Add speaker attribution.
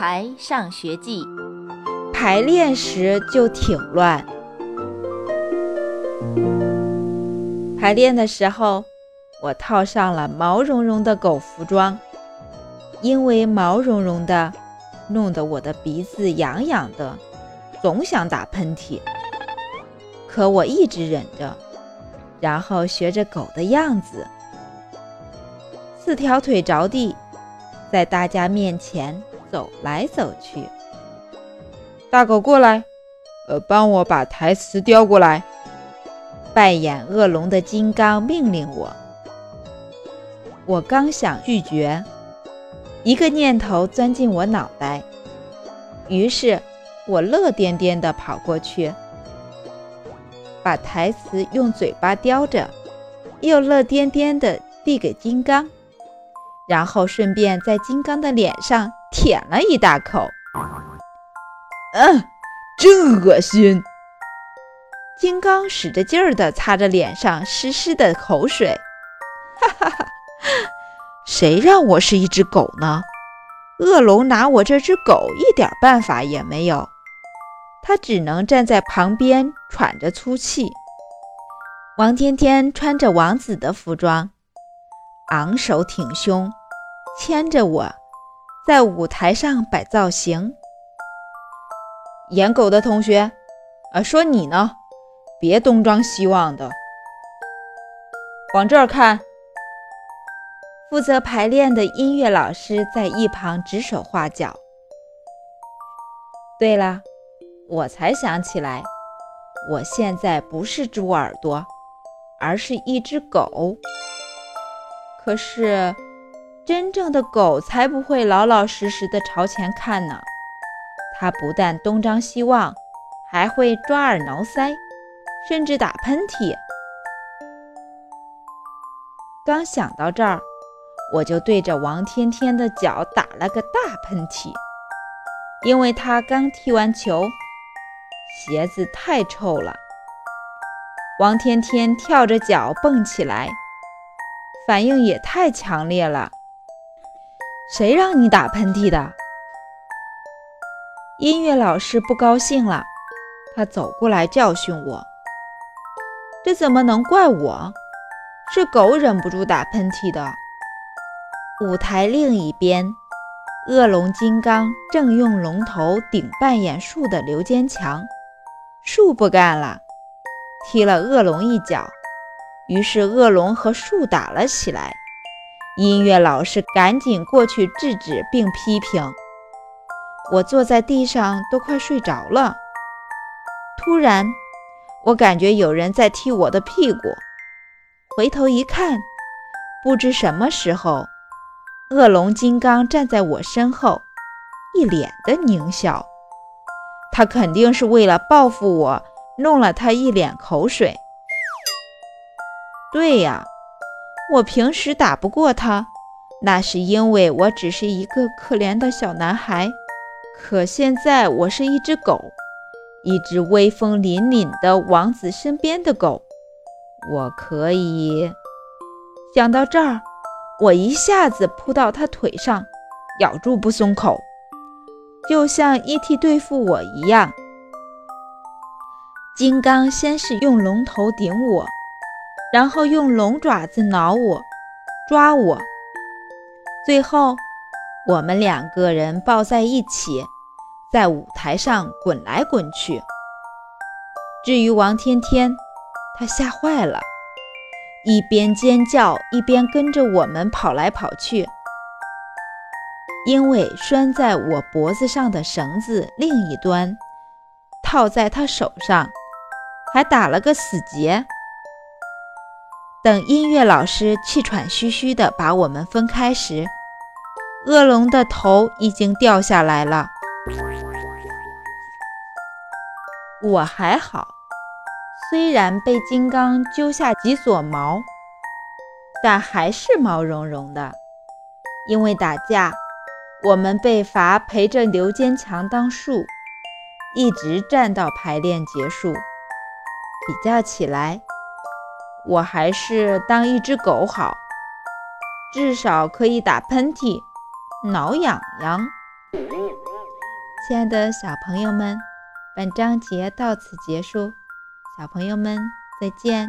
Speaker 1: 排上学记》。
Speaker 2: 排练时就挺乱。排练的时候，我套上了毛茸茸的狗服装，因为毛茸茸的，弄得我的鼻子痒痒的，总想打喷嚏。可我一直忍着，然后学着狗的样子，四条腿着地，在大家面前走来走去。
Speaker 3: 大狗过来，呃，帮我把台词叼过来。
Speaker 2: 扮演恶龙的金刚命令我。我刚想拒绝，一个念头钻进我脑袋，于是我乐颠颠地跑过去。把台词用嘴巴叼着，又乐颠颠地递给金刚，然后顺便在金刚的脸上舔了一大口。
Speaker 3: 嗯，真恶心！
Speaker 2: 金刚使着劲儿地擦着脸上湿湿的口水。哈哈哈！谁让我是一只狗呢？恶龙拿我这只狗一点办法也没有。他只能站在旁边喘着粗气。王天天穿着王子的服装，昂首挺胸，牵着我，在舞台上摆造型。
Speaker 3: 演狗的同学，啊，说你呢，别东张西望的，往这儿看。
Speaker 2: 负责排练的音乐老师在一旁指手画脚。对了。我才想起来，我现在不是猪耳朵，而是一只狗。可是，真正的狗才不会老老实实的朝前看呢。它不但东张西望，还会抓耳挠腮，甚至打喷嚏。刚想到这儿，我就对着王天天的脚打了个大喷嚏，因为他刚踢完球。鞋子太臭了，王天天跳着脚蹦起来，反应也太强烈了。谁让你打喷嚏的？音乐老师不高兴了，他走过来教训我。这怎么能怪我？是狗忍不住打喷嚏的。舞台另一边，恶龙金刚正用龙头顶扮演树的刘坚强。树不干了，踢了恶龙一脚，于是恶龙和树打了起来。音乐老师赶紧过去制止并批评。我坐在地上都快睡着了。突然，我感觉有人在踢我的屁股，回头一看，不知什么时候，恶龙金刚站在我身后，一脸的狞笑。他肯定是为了报复我，弄了他一脸口水。对呀，我平时打不过他，那是因为我只是一个可怜的小男孩。可现在我是一只狗，一只威风凛凛的王子身边的狗，我可以。想到这儿，我一下子扑到他腿上，咬住不松口。就像 E.T. 对付我一样，金刚先是用龙头顶我，然后用龙爪子挠我、抓我，最后我们两个人抱在一起，在舞台上滚来滚去。至于王天天，他吓坏了，一边尖叫一边跟着我们跑来跑去。因为拴在我脖子上的绳子另一端套在他手上，还打了个死结。等音乐老师气喘吁吁地把我们分开时，恶龙的头已经掉下来了。我还好，虽然被金刚揪下几撮毛，但还是毛茸茸的，因为打架。我们被罚陪着刘坚强当树，一直站到排练结束。比较起来，我还是当一只狗好，至少可以打喷嚏、挠痒痒。亲爱的小朋友们，本章节到此结束，小朋友们再见。